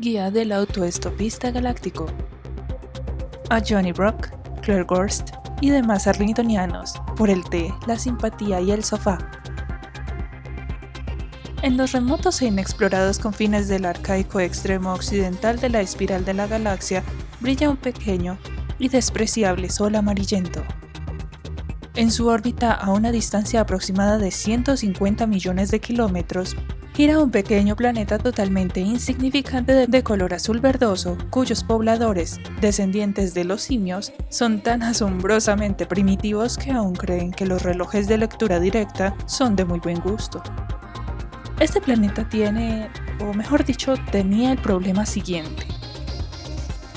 Guía del autoestopista galáctico. A Johnny Brock, Claire Gorst y demás arlingtonianos por el té, la simpatía y el sofá. En los remotos e inexplorados confines del arcaico extremo occidental de la espiral de la galaxia brilla un pequeño y despreciable sol amarillento. En su órbita a una distancia aproximada de 150 millones de kilómetros, gira un pequeño planeta totalmente insignificante de color azul verdoso, cuyos pobladores, descendientes de los simios, son tan asombrosamente primitivos que aún creen que los relojes de lectura directa son de muy buen gusto. Este planeta tiene, o mejor dicho, tenía el problema siguiente.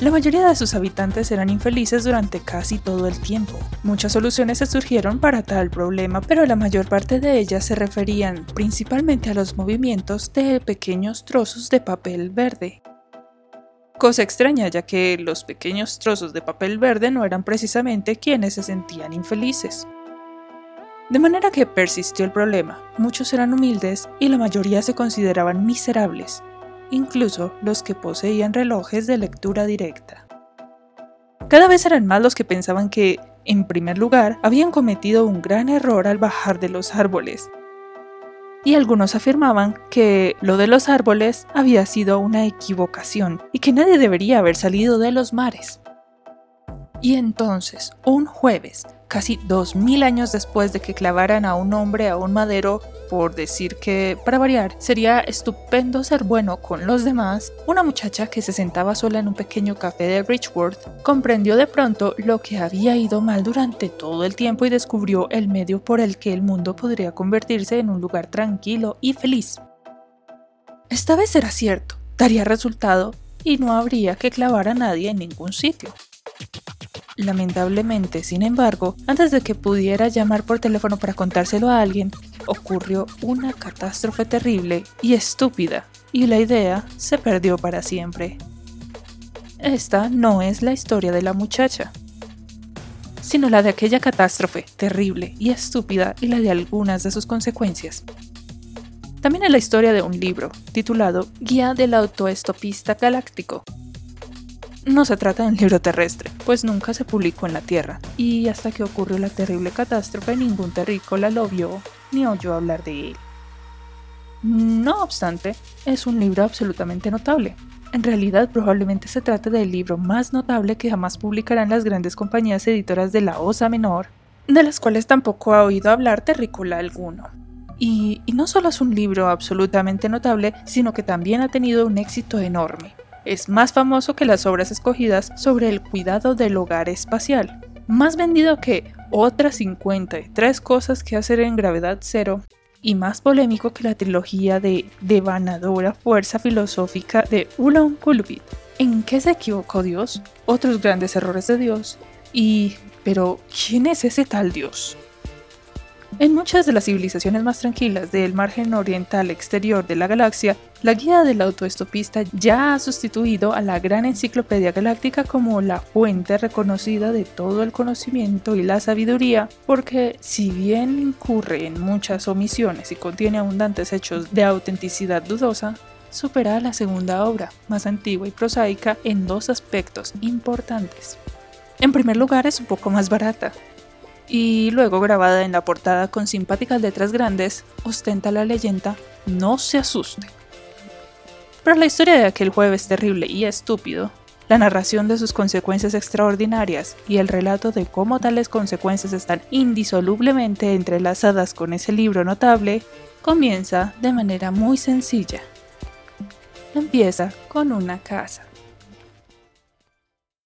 La mayoría de sus habitantes eran infelices durante casi todo el tiempo. Muchas soluciones se surgieron para tal problema, pero la mayor parte de ellas se referían principalmente a los movimientos de pequeños trozos de papel verde. Cosa extraña ya que los pequeños trozos de papel verde no eran precisamente quienes se sentían infelices. De manera que persistió el problema, muchos eran humildes y la mayoría se consideraban miserables, incluso los que poseían relojes de lectura directa. Cada vez eran más los que pensaban que, en primer lugar, habían cometido un gran error al bajar de los árboles. Y algunos afirmaban que lo de los árboles había sido una equivocación y que nadie debería haber salido de los mares. Y entonces, un jueves, casi dos mil años después de que clavaran a un hombre a un madero por decir que, para variar, sería estupendo ser bueno con los demás, una muchacha que se sentaba sola en un pequeño café de Richworth comprendió de pronto lo que había ido mal durante todo el tiempo y descubrió el medio por el que el mundo podría convertirse en un lugar tranquilo y feliz. Esta vez era cierto, daría resultado y no habría que clavar a nadie en ningún sitio. Lamentablemente, sin embargo, antes de que pudiera llamar por teléfono para contárselo a alguien, ocurrió una catástrofe terrible y estúpida, y la idea se perdió para siempre. Esta no es la historia de la muchacha, sino la de aquella catástrofe terrible y estúpida y la de algunas de sus consecuencias. También es la historia de un libro titulado Guía del Autoestopista Galáctico, no se trata de un libro terrestre, pues nunca se publicó en la Tierra, y hasta que ocurrió la terrible catástrofe ningún terrícola lo vio ni oyó hablar de él. No obstante, es un libro absolutamente notable. En realidad probablemente se trata del libro más notable que jamás publicarán las grandes compañías editoras de la Osa Menor, de las cuales tampoco ha oído hablar terrícola alguno. Y, y no solo es un libro absolutamente notable, sino que también ha tenido un éxito enorme es más famoso que las obras escogidas sobre el cuidado del hogar espacial, más vendido que otras 53 cosas que hacer en gravedad cero, y más polémico que la trilogía de devanadora fuerza filosófica de Ulan Kulvit. ¿En qué se equivocó Dios? Otros grandes errores de Dios. Y... pero, ¿quién es ese tal Dios? En muchas de las civilizaciones más tranquilas del margen oriental exterior de la galaxia, la guía del autoestopista ya ha sustituido a la gran enciclopedia galáctica como la fuente reconocida de todo el conocimiento y la sabiduría, porque si bien incurre en muchas omisiones y contiene abundantes hechos de autenticidad dudosa, supera a la segunda obra, más antigua y prosaica, en dos aspectos importantes. En primer lugar, es un poco más barata, y luego grabada en la portada con simpáticas letras grandes, ostenta la leyenda No se asuste. Pero la historia de aquel jueves terrible y estúpido, la narración de sus consecuencias extraordinarias y el relato de cómo tales consecuencias están indisolublemente entrelazadas con ese libro notable, comienza de manera muy sencilla. Empieza con una casa.